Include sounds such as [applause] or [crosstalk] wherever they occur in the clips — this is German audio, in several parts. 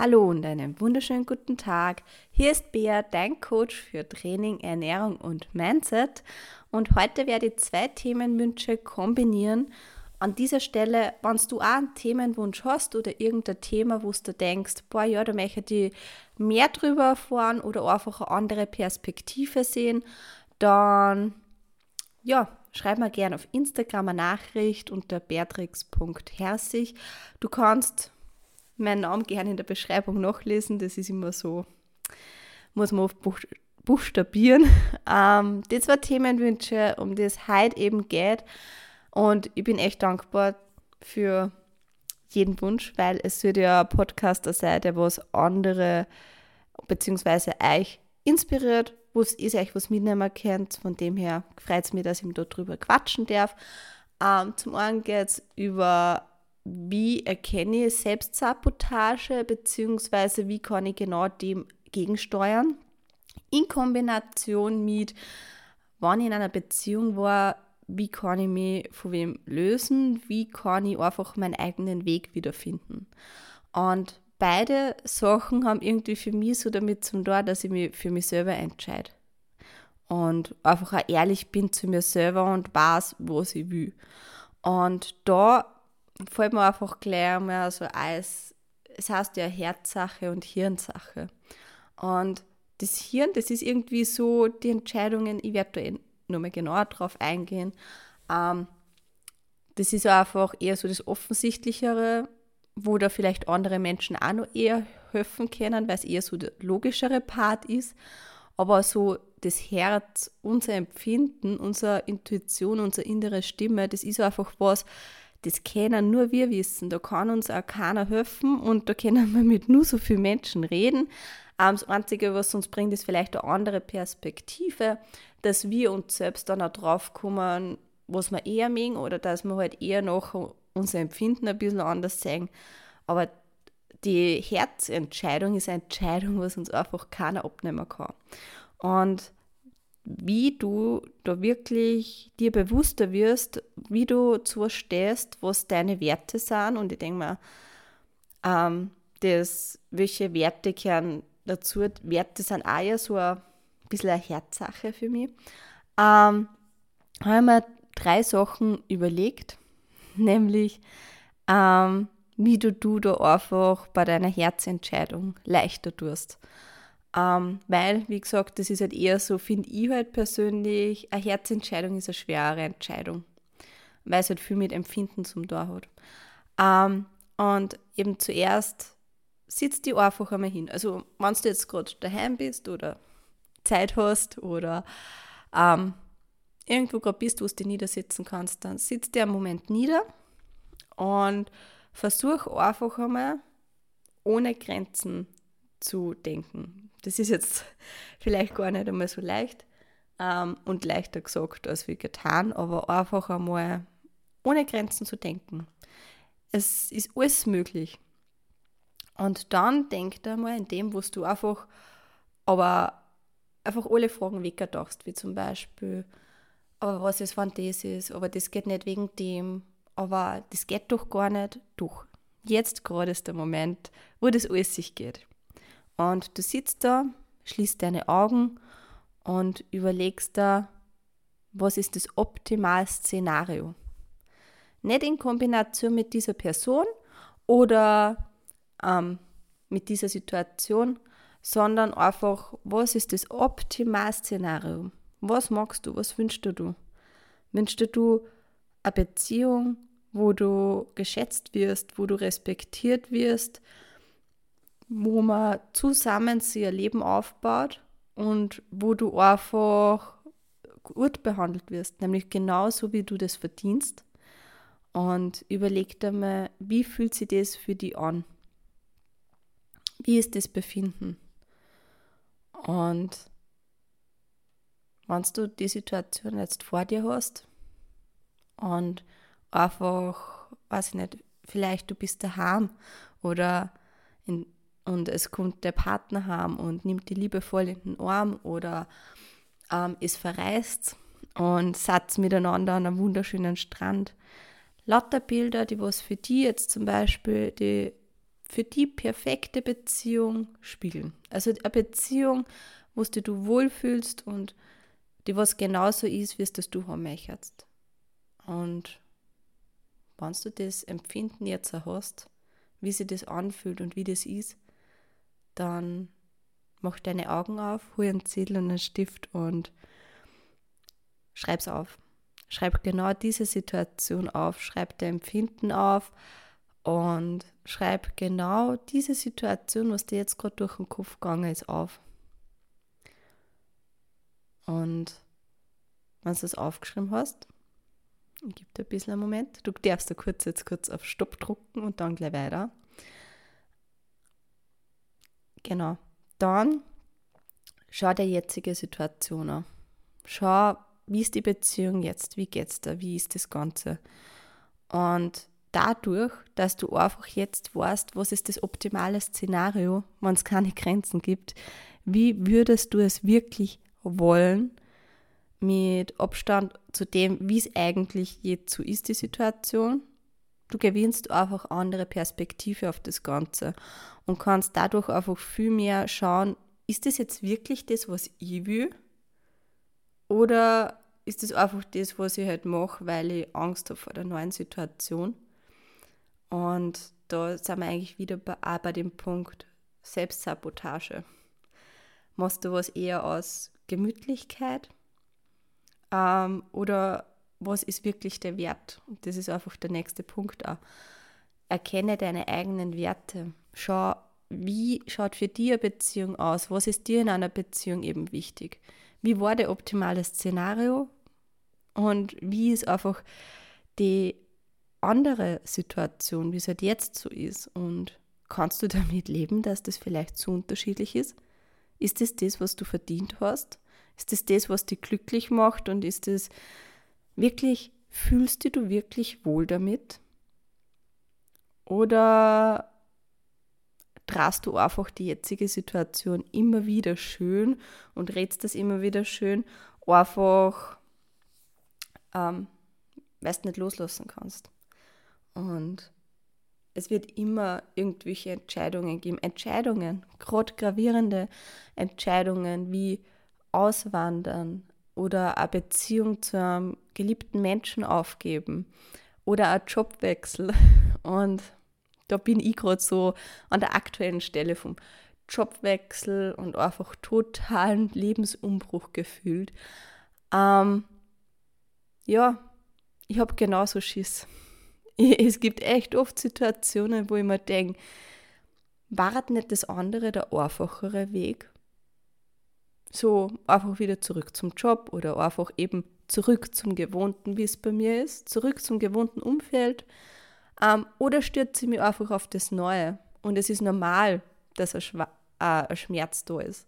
Hallo und einen wunderschönen guten Tag. Hier ist Bea, dein Coach für Training, Ernährung und Mindset. Und heute werde ich zwei Themenwünsche kombinieren. An dieser Stelle, wenn du auch einen Themenwunsch hast oder irgendein Thema, wo du denkst, boah, ja, da möchte ich mehr drüber erfahren oder einfach eine andere Perspektive sehen, dann ja, schreib mir gerne auf Instagram eine Nachricht unter beatrix.herzig. Du kannst meinen Namen gerne in der Beschreibung nachlesen. Das ist immer so, muss man oft buchstabieren. [laughs] Ähm, das war Themenwünsche, um das heute eben geht. Und ich bin echt dankbar für jeden Wunsch, weil es wird ja ein Podcaster sein, der was andere bzw. euch inspiriert, wo ihr euch was mitnehmen könnt. Von dem her freut es mich, dass ich darüber quatschen darf. Ähm, zum einen geht es über wie erkenne ich Selbstsabotage beziehungsweise wie kann ich genau dem gegensteuern. In Kombination mit, wann ich in einer Beziehung war, wie kann ich mich von wem lösen, wie kann ich einfach meinen eigenen Weg wiederfinden. Und beide Sachen haben irgendwie für mich so damit zu tun, dass ich mich für mich selber entscheide. Und einfach auch ehrlich bin zu mir selber und weiß, was ich will. Und da fällt mir einfach gleich mal so als, es heißt ja Herzsache und Hirnsache. Und das Hirn, das ist irgendwie so die Entscheidungen, ich werde da eh nochmal genauer drauf eingehen. Ähm, das ist einfach eher so das Offensichtlichere, wo da vielleicht andere Menschen auch noch eher helfen können, weil es eher so der logischere Part ist. Aber so das Herz, unser Empfinden, unsere Intuition, unsere innere Stimme, das ist einfach was, das können nur wir wissen. Da kann uns auch keiner helfen und da können wir mit nur so vielen Menschen reden. Das Einzige, was uns bringt, ist vielleicht eine andere Perspektive, dass wir uns selbst dann auch drauf kommen, was wir eher mögen oder dass wir halt eher noch unser Empfinden ein bisschen anders sehen. Aber die Herzentscheidung ist eine Entscheidung, was uns einfach keiner abnehmen kann. Und wie du da wirklich dir bewusster wirst, wie du zu was stehst, was deine Werte sind. Und ich denke mal, ähm, das, welche Werte kehren dazu? Werte sind auch ja so ein bisschen eine Herzsache für mich. Ähm, habe ich mir drei Sachen überlegt, [laughs] nämlich ähm, wie du, du da einfach bei deiner Herzentscheidung leichter tust. Ähm, weil, wie gesagt, das ist halt eher so, finde ich halt persönlich, eine Herzentscheidung ist eine schwere Entscheidung, weil es halt viel mit Empfinden zum Tor hat. Ähm, und eben zuerst sitzt die einfach einmal hin. Also, wenn du jetzt gerade daheim bist oder Zeit hast oder ähm, irgendwo gerade bist, wo du dich niedersitzen kannst, dann sitzt dir einen Moment nieder und versuch einfach einmal ohne Grenzen zu denken das ist jetzt [laughs] vielleicht gar nicht einmal so leicht ähm, und leichter gesagt als wie getan, aber einfach einmal ohne Grenzen zu denken. Es ist alles möglich. Und dann denk da mal in dem, was du einfach, aber einfach alle Fragen weggedacht, wie zum Beispiel, aber was ist, wenn das ist, aber das geht nicht wegen dem, aber das geht doch gar nicht. Doch, jetzt gerade ist der Moment, wo das alles sich geht. Und du sitzt da, schließt deine Augen und überlegst da, was ist das Optimalszenario. Nicht in Kombination mit dieser Person oder ähm, mit dieser Situation, sondern einfach, was ist das Optimalszenario? Was magst du? Was wünschst du? Wünschst du eine Beziehung, wo du geschätzt wirst, wo du respektiert wirst, wo man zusammen ihr Leben aufbaut und wo du einfach gut behandelt wirst, nämlich genauso wie du das verdienst. Und überleg dir mal, wie fühlt sich das für dich an? Wie ist das Befinden? Und wenn du die Situation jetzt vor dir hast und einfach, weiß ich nicht, vielleicht du bist daheim oder in, und es kommt der Partner heim und nimmt die liebevoll in den Arm oder ähm, ist verreist und satz miteinander an einem wunderschönen Strand. Lauter Bilder, die was für die jetzt zum Beispiel, die für die perfekte Beziehung spiegeln. Also eine Beziehung, wo du dich wohlfühlst und die was genauso ist, wie es das du haben möchtest. Und wenn du das Empfinden jetzt hast, wie sich das anfühlt und wie das ist, dann mach deine Augen auf, hol einen Zettel und einen Stift und schreib's auf. Schreib genau diese Situation auf, schreib dein Empfinden auf und schreib genau diese Situation, was dir jetzt gerade durch den Kopf gegangen ist, auf. Und wenn du das aufgeschrieben hast, gib dir ein bisschen einen Moment. Du darfst da kurz jetzt kurz auf Stopp drucken und dann gleich weiter. Genau. Dann schau dir jetzige Situation an. Schau, wie ist die Beziehung jetzt? Wie geht's da? Wie ist das Ganze? Und dadurch, dass du einfach jetzt weißt, was ist das optimale Szenario, wenn es keine Grenzen gibt, wie würdest du es wirklich wollen, mit Abstand zu dem, wie es eigentlich jetzt so ist, die Situation. Du gewinnst einfach andere Perspektive auf das Ganze und kannst dadurch einfach viel mehr schauen, ist das jetzt wirklich das, was ich will? Oder ist das einfach das, was ich halt mache, weil ich Angst habe vor der neuen Situation? Und da sind wir eigentlich wieder bei, auch bei dem Punkt Selbstsabotage. Machst du was eher aus Gemütlichkeit? Ähm, oder was ist wirklich der Wert? Und das ist einfach der nächste Punkt auch. Erkenne deine eigenen Werte. Schau, wie schaut für dich eine Beziehung aus? Was ist dir in einer Beziehung eben wichtig? Wie war der optimale Szenario? Und wie ist einfach die andere Situation, wie es halt jetzt so ist. Und kannst du damit leben, dass das vielleicht zu unterschiedlich ist? Ist das, das, was du verdient hast? Ist das, das, was dich glücklich macht? Und ist es wirklich, fühlst du dich wirklich wohl damit? Oder drast du einfach die jetzige Situation immer wieder schön und redst das immer wieder schön, einfach ähm, weil du nicht loslassen kannst. Und es wird immer irgendwelche Entscheidungen geben. Entscheidungen, gerade gravierende Entscheidungen wie Auswandern oder eine Beziehung zu einem geliebten Menschen aufgeben oder ein Jobwechsel. [laughs] Und da bin ich gerade so an der aktuellen Stelle vom Jobwechsel und einfach totalen Lebensumbruch gefühlt. Ähm, ja, ich habe genauso Schiss. [laughs] Es gibt echt oft Situationen, wo ich mir denke, war nicht das andere der einfachere Weg? So einfach wieder zurück zum Job oder einfach eben zurück zum Gewohnten, wie es bei mir ist, zurück zum gewohnten Umfeld. Ähm, oder stürzt sie mich einfach auf das Neue? Und es ist normal, dass ein, Schwa äh, ein Schmerz da ist.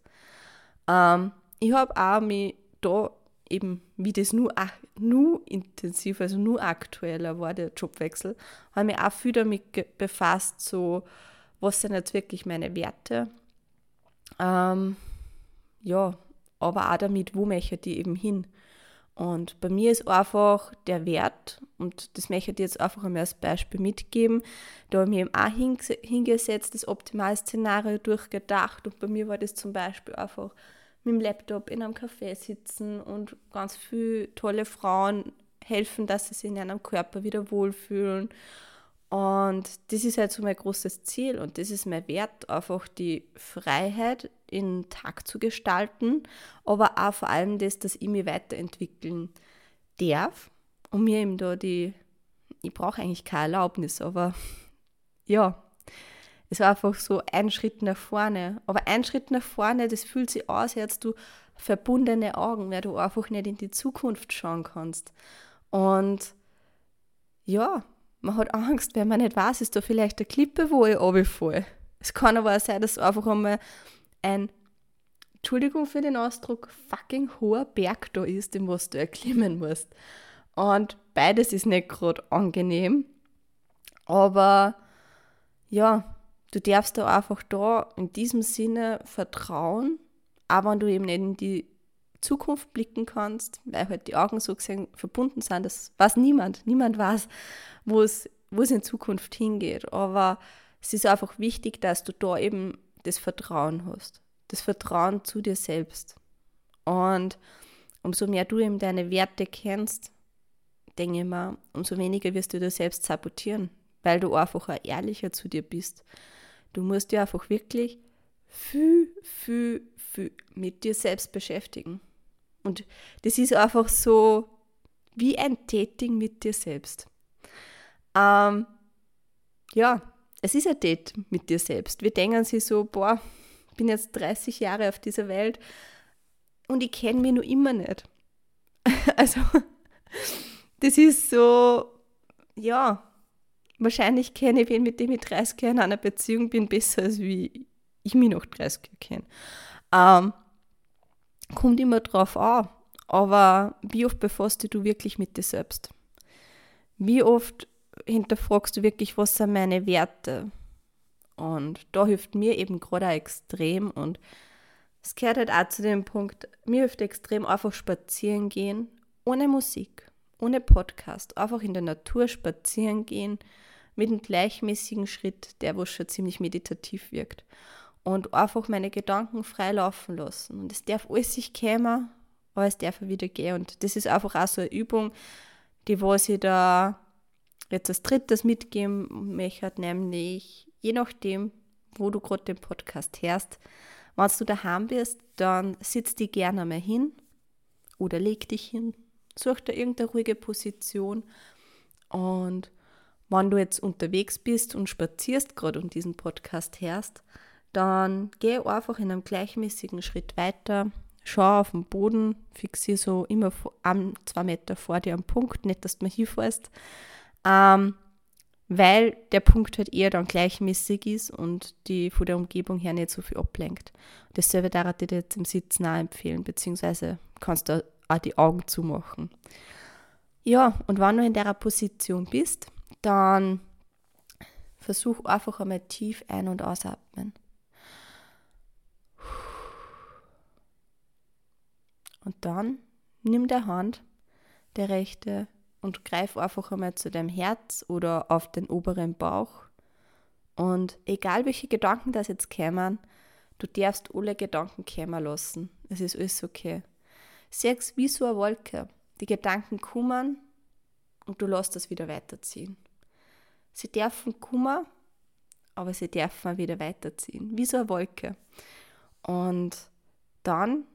Ähm, ich habe auch mich da eben, wie das nur, nur intensiv, also nur aktueller war der Jobwechsel, habe mich auch viel damit befasst, so, was sind jetzt wirklich meine Werte. Ähm, ja, aber auch damit, wo möchte ich eben hin. Und bei mir ist einfach der Wert, und das möchte ich jetzt einfach einmal als Beispiel mitgeben, da habe ich mir eben auch hingesetzt, das optimale Szenario durchgedacht und bei mir war das zum Beispiel einfach mit dem Laptop in einem Café sitzen und ganz viele tolle Frauen helfen, dass sie sich in ihrem Körper wieder wohlfühlen. Und das ist halt so mein großes Ziel und das ist mein Wert, einfach die Freiheit in Tag zu gestalten, aber auch vor allem das, dass ich mich weiterentwickeln darf und mir eben da die, ich brauche eigentlich keine Erlaubnis, aber [laughs] ja, es war einfach so ein Schritt nach vorne. Aber ein Schritt nach vorne, das fühlt sich aus, als du verbundene Augen, weil du einfach nicht in die Zukunft schauen kannst. Und ja, man hat Angst, wenn man nicht weiß, ist da vielleicht eine Klippe, wo ich runterfalle. Es kann aber auch sein, dass einfach einmal ein, Entschuldigung für den Ausdruck, fucking hoher Berg da ist, den was du erklimmen musst. Und beides ist nicht gerade angenehm. Aber ja, du darfst da einfach da in diesem Sinne vertrauen, aber wenn du eben nicht in die Zukunft blicken kannst, weil halt die Augen so gesehen verbunden sind, das weiß niemand. Niemand weiß, wo es, wo es in Zukunft hingeht. Aber es ist einfach wichtig, dass du da eben das Vertrauen hast. Das Vertrauen zu dir selbst. Und umso mehr du eben deine Werte kennst, denke ich mal, umso weniger wirst du dir selbst sabotieren, weil du einfach auch ehrlicher zu dir bist. Du musst dich einfach wirklich viel, viel, viel mit dir selbst beschäftigen. Und das ist einfach so wie ein Dating mit dir selbst. Ähm, ja, es ist ein Date mit dir selbst. Wir denken sich so, boah, ich bin jetzt 30 Jahre auf dieser Welt und ich kenne mich noch immer nicht. [laughs] also, das ist so, ja, wahrscheinlich kenne ich wen, mit dem ich 30 Jahre in einer Beziehung bin, besser als wie ich mich noch 30 Jahre kenne. Ähm, kommt immer drauf an. Aber wie oft befasst du wirklich mit dir selbst? Wie oft hinterfragst du wirklich, was sind meine Werte? Und da hilft mir eben gerade auch extrem und es gehört halt auch zu dem Punkt, mir hilft extrem einfach spazieren gehen, ohne Musik, ohne Podcast, einfach in der Natur spazieren gehen, mit einem gleichmäßigen Schritt, der wo schon ziemlich meditativ wirkt. Und einfach meine Gedanken frei laufen lassen. Und es darf alles sich kämen, aber es darf wieder gehen. Und das ist einfach auch so eine Übung, die was ich da jetzt als drittes mitgeben möchte, nämlich je nachdem, wo du gerade den Podcast hörst, wenn du daheim bist, dann sitz dich gerne mal hin oder leg dich hin, such dir irgendeine ruhige Position und wenn du jetzt unterwegs bist und spazierst gerade und diesen Podcast hörst, dann geh einfach in einem gleichmäßigen Schritt weiter, schau auf den Boden, fixier so immer ein, zwei Meter vor dir am Punkt, nicht, dass du mal hinfährst, ähm, weil der Punkt halt eher dann gleichmäßig ist und die von der Umgebung her nicht so viel ablenkt. Dasselbe darf ich dir jetzt im Sitzen auch empfehlen, beziehungsweise kannst du auch die Augen zumachen. Ja, und wenn du in der Position bist, dann versuch einfach einmal tief ein- und ausatmen. Und dann nimm der Hand, der rechte, und greif einfach einmal zu deinem Herz oder auf den oberen Bauch. Und egal welche Gedanken das jetzt kämen, du darfst alle Gedanken kämen lassen. Es ist alles okay. Siehst wie so eine Wolke. Die Gedanken kommen und du lässt das wieder weiterziehen. Sie dürfen kommen, aber sie dürfen wieder weiterziehen. Wie so eine Wolke. Und dann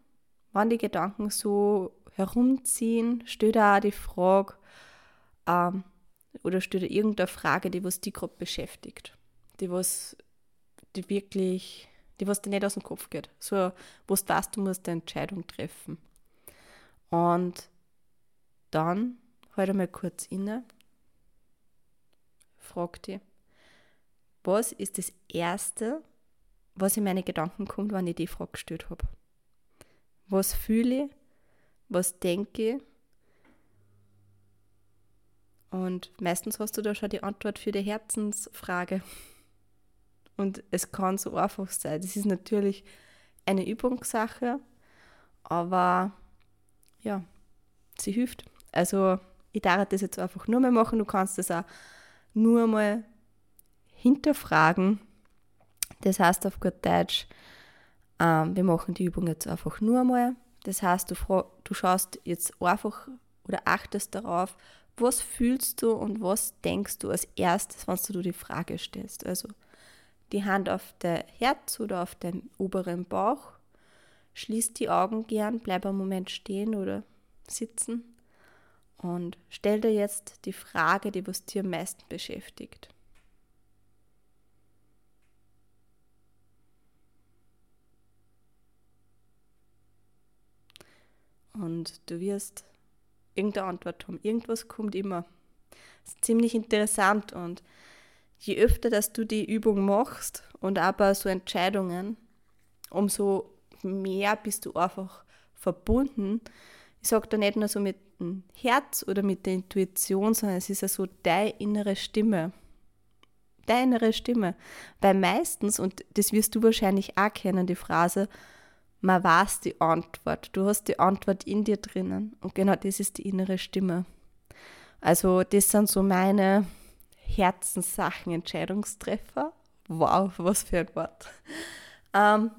wenn die Gedanken so herumziehen, steht auch die Frage, ähm, oder steht irgendeine Frage, die was die gerade beschäftigt, die was die wirklich, die was dir nicht aus dem Kopf geht. So, wo du weißt, du musst eine Entscheidung treffen. Und dann halt einmal kurz inne, frag dich, was ist das Erste, was in meine Gedanken kommt, wenn ich die Frage gestellt habe? Was fühle ich? Was denke ich? Und meistens hast du da schon die Antwort für die Herzensfrage. Und es kann so einfach sein. Das ist natürlich eine Übungssache, aber ja, sie hilft. Also ich darf das jetzt einfach nur mal machen. Du kannst das auch nur mal hinterfragen. Das heißt auf gut Deutsch, ähm, wir machen die Übung jetzt einfach nur einmal. Das heißt, du, du schaust jetzt einfach oder achtest darauf, was fühlst du und was denkst du als erstes, wenn du die Frage stellst. Also die Hand auf der Herz oder auf den oberen Bauch. Schließ die Augen gern, bleib einen Moment stehen oder sitzen und stell dir jetzt die Frage, die was dir am meisten beschäftigt. Und du wirst irgendeine Antwort haben. Irgendwas kommt immer. Das ist ziemlich interessant und je öfter, dass du die Übung machst und aber so Entscheidungen, umso mehr bist du einfach verbunden. Ich sage da nicht nur so mit dem Herz oder mit der Intuition, sondern es ist ja so deine innere Stimme. Deine innere Stimme. Weil meistens, und das wirst du wahrscheinlich auch kennen, die Phrase, man weiß die Antwort. Du hast die Antwort in dir drinnen. Und genau das ist die innere Stimme. Also das sind so meine Herzenssachen, Entscheidungstreffer. Wow, was für ein Wort. Ähm,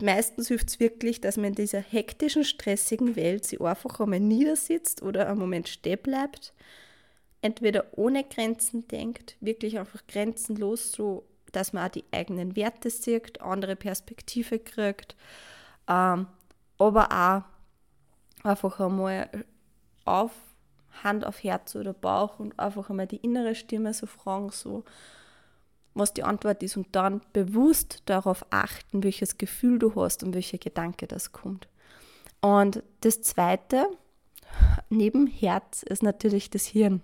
meistens hilft es wirklich, dass man in dieser hektischen, stressigen Welt sich einfach einmal niedersitzt oder einen Moment stehen bleibt. Entweder ohne Grenzen denkt, wirklich einfach grenzenlos, so dass man auch die eigenen Werte sieht, andere Perspektive kriegt, ähm, aber auch einfach einmal auf Hand auf Herz oder Bauch und einfach einmal die innere Stimme so fragen, so was die Antwort ist und dann bewusst darauf achten, welches Gefühl du hast und welcher Gedanke das kommt. Und das Zweite, neben Herz, ist natürlich das Hirn.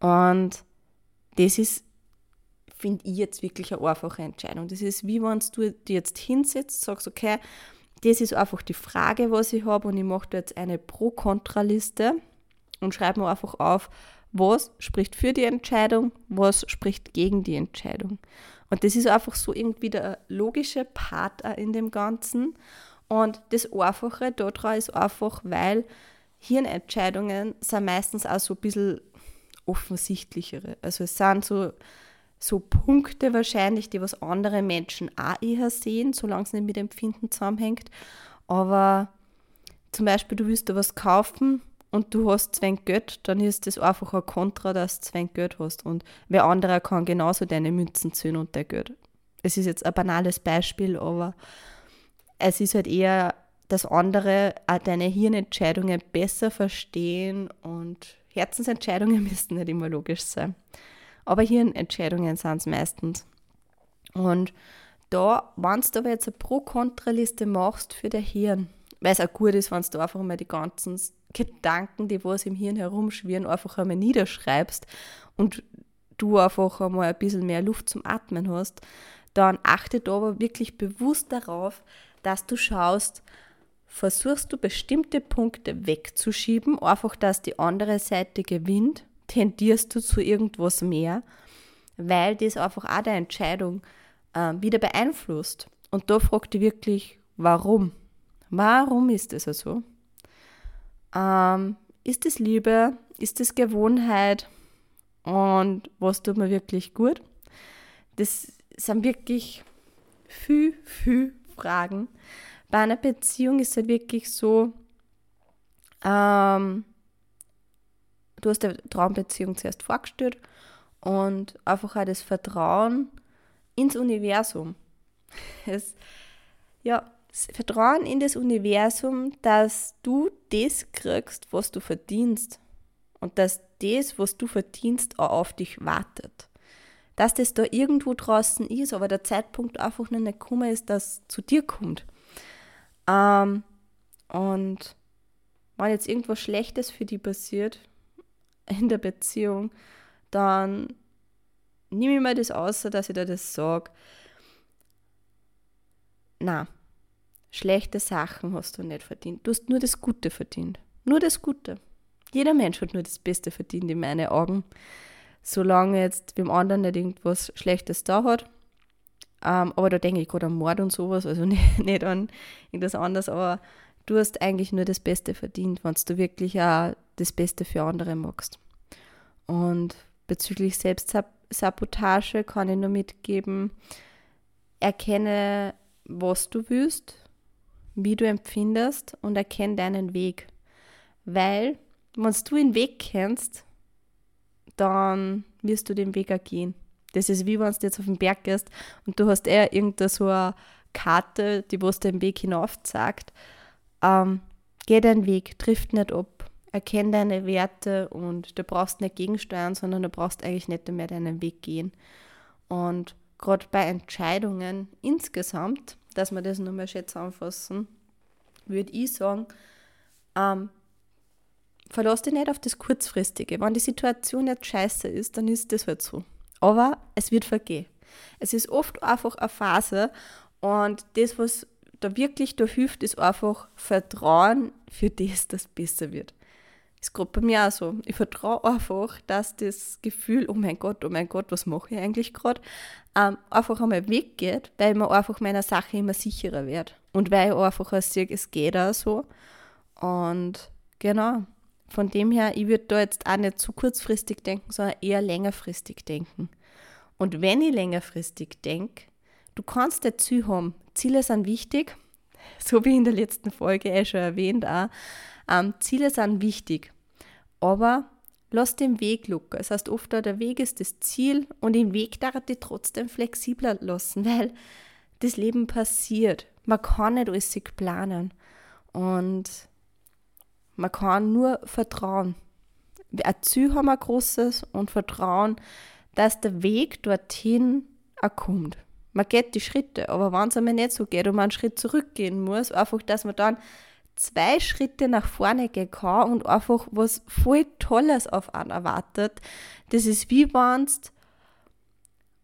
Und das ist, finde ich jetzt wirklich eine einfache Entscheidung. Das ist wie wenn du dir jetzt hinsetzt, sagst, okay, das ist einfach die Frage, was ich habe und ich mache da jetzt eine Pro-Kontra-Liste und schreibe mir einfach auf, was spricht für die Entscheidung, was spricht gegen die Entscheidung. Und das ist einfach so irgendwie der logische Part in dem Ganzen. Und das Einfache daran ist einfach, weil Hirnentscheidungen sind meistens auch so ein bisschen offensichtlichere. Also es sind so, so Punkte wahrscheinlich, die was andere Menschen auch eher sehen, solange es nicht mit Empfinden zusammenhängt. Aber zum Beispiel, du willst da was kaufen und du hast zwei Geld, dann ist das einfach ein Kontra, dass du zwei Geld hast. Und wer anderer kann genauso deine Münzen zählen und dein Geld. Es ist jetzt ein banales Beispiel, aber es ist halt eher, dass andere auch deine Hirnentscheidungen besser verstehen und Herzensentscheidungen [laughs] müssten nicht immer logisch sein. Aber Hirnentscheidungen sind es meistens. Und da, wenn du aber jetzt eine Pro-Kontra-Liste machst für dein Hirn, weil es auch gut ist, wenn du einfach mal die ganzen Gedanken, die was im Hirn herumschwirren, einfach einmal niederschreibst und du einfach einmal ein bisschen mehr Luft zum Atmen hast, dann achte da aber wirklich bewusst darauf, dass du schaust, versuchst du bestimmte Punkte wegzuschieben, einfach dass die andere Seite gewinnt, tendierst du zu irgendwas mehr, weil das einfach auch deine Entscheidung äh, wieder beeinflusst. Und da fragt dich wirklich, warum? Warum ist das so? Also? Ähm, ist es Liebe? Ist es Gewohnheit? Und was tut mir wirklich gut? Das sind wirklich viel, viel Fragen. Bei einer Beziehung ist es halt wirklich so, ähm, du hast die Traumbeziehung zuerst vorgestellt und einfach auch das Vertrauen ins Universum. Es, ja, Vertrauen in das Universum, dass du das kriegst, was du verdienst. Und dass das, was du verdienst, auch auf dich wartet. Dass das da irgendwo draußen ist, aber der Zeitpunkt einfach noch nicht gekommen ist, dass es zu dir kommt. Ähm, und wenn jetzt irgendwas Schlechtes für dich passiert [laughs] in der Beziehung, dann nehme ich mir das außer, dass ich dir das sage. Na, Schlechte Sachen hast du nicht verdient. Du hast nur das Gute verdient. Nur das Gute. Jeder Mensch hat nur das Beste verdient in meinen Augen. Solange jetzt beim anderen nicht irgendwas Schlechtes da hat. Ähm, aber da denke ich gerade an Mord und sowas, also [laughs] nicht, nicht an irgendwas anderes. Aber du hast eigentlich nur das Beste verdient, wenn du wirklich auch das Beste für andere magst. Und bezüglich Selbstsabotage kann ich nur mitgeben, erkenne, was du willst wie du empfindest und erkenn deinen Weg. Weil, wenn du den Weg kennst, dann wirst du den Weg auch gehen. Das ist wie wenn du jetzt auf den Berg gehst und du hast eher irgendeine so eine Karte, die was den Weg hinauf sagt. Ähm, geh deinen Weg, trifft nicht ab, erkenn deine Werte und du brauchst nicht gegensteuern, sondern du brauchst eigentlich nicht mehr deinen Weg gehen. Und gerade bei Entscheidungen insgesamt dass wir das nochmal schön zusammenfassen, würde ich sagen, ähm, verlass dich nicht auf das Kurzfristige. Wenn die Situation jetzt scheiße ist, dann ist das halt so. Aber es wird vergehen. Es ist oft einfach eine Phase und das, was da wirklich da hilft, ist einfach Vertrauen für das, das besser wird. Ist gerade bei mir auch so. Ich vertraue einfach, dass das Gefühl, oh mein Gott, oh mein Gott, was mache ich eigentlich gerade, ähm, einfach einmal weggeht, weil mir einfach meiner Sache immer sicherer werde. Und weil ich einfach auch sehe, es geht auch so. Und genau, von dem her, ich würde da jetzt auch nicht zu kurzfristig denken, sondern eher längerfristig denken. Und wenn ich längerfristig denke, du kannst ein Ziel haben. Ziele sind wichtig, [laughs] so wie in der letzten Folge eh schon erwähnt auch. Ähm, Ziele sind wichtig, aber lass den Weg locker. Das heißt, oft der Weg ist das Ziel und den Weg darf ich trotzdem flexibler lassen, [laughs] weil das Leben passiert. Man kann nicht alles planen und man kann nur vertrauen. Ein Ziel haben wir großes und vertrauen, dass der Weg dorthin auch kommt. Man geht die Schritte, aber wenn es einmal nicht so geht und man einen Schritt zurückgehen muss, einfach, dass man dann zwei Schritte nach vorne gehen kann und einfach was voll Tolles auf einen erwartet. Das ist wie wenn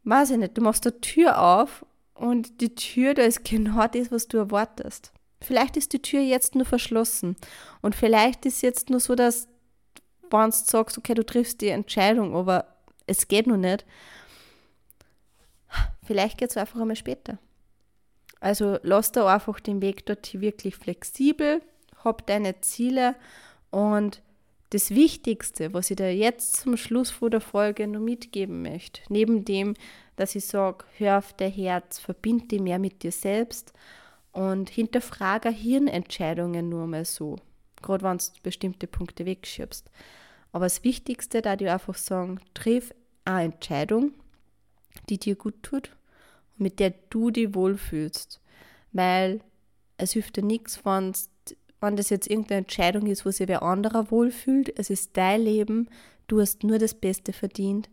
weiß ich nicht, du machst eine Tür auf und die Tür, da ist genau das, was du erwartest. Vielleicht ist die Tür jetzt nur verschlossen und vielleicht ist jetzt nur so, dass wenn du sagst, okay, du triffst die Entscheidung, aber es geht noch nicht. Vielleicht geht es einfach einmal später. Also lass da einfach den Weg dort wirklich flexibel, hab deine Ziele und das Wichtigste, was ich dir jetzt zum Schluss vor der Folge noch mitgeben möchte, neben dem, dass ich sage, hör auf dein Herz, verbind dich mehr mit dir selbst und hinterfrage Hirnentscheidungen nur mal so, gerade wenn du bestimmte Punkte wegschiebst. Aber das Wichtigste, da ich einfach sagen, triff eine Entscheidung, die dir gut tut mit der du dich wohlfühlst. Weil es hilft dir nichts, wenn, das jetzt irgendeine Entscheidung ist, wo sich wer anderer wohlfühlt. Es ist dein Leben, du hast nur das Beste verdient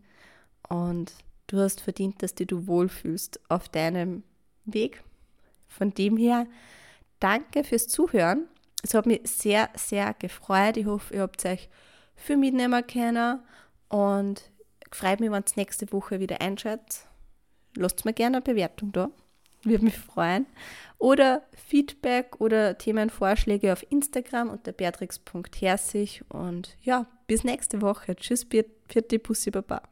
und du hast verdient, dass du wohlfühlst auf deinem Weg. Von dem her, danke fürs Zuhören. Es hat mich sehr, sehr gefreut. Ich hoffe, ihr habt euch für mitnehmen können und freut mich, wenn es nächste Woche wieder einschaltet lasst mir gerne eine Bewertung da. Würde mich freuen. Oder Feedback oder Themenvorschläge auf Instagram unter beatrix.herzig. Und ja, bis nächste Woche. Tschüss, Vierte Pussy Baba.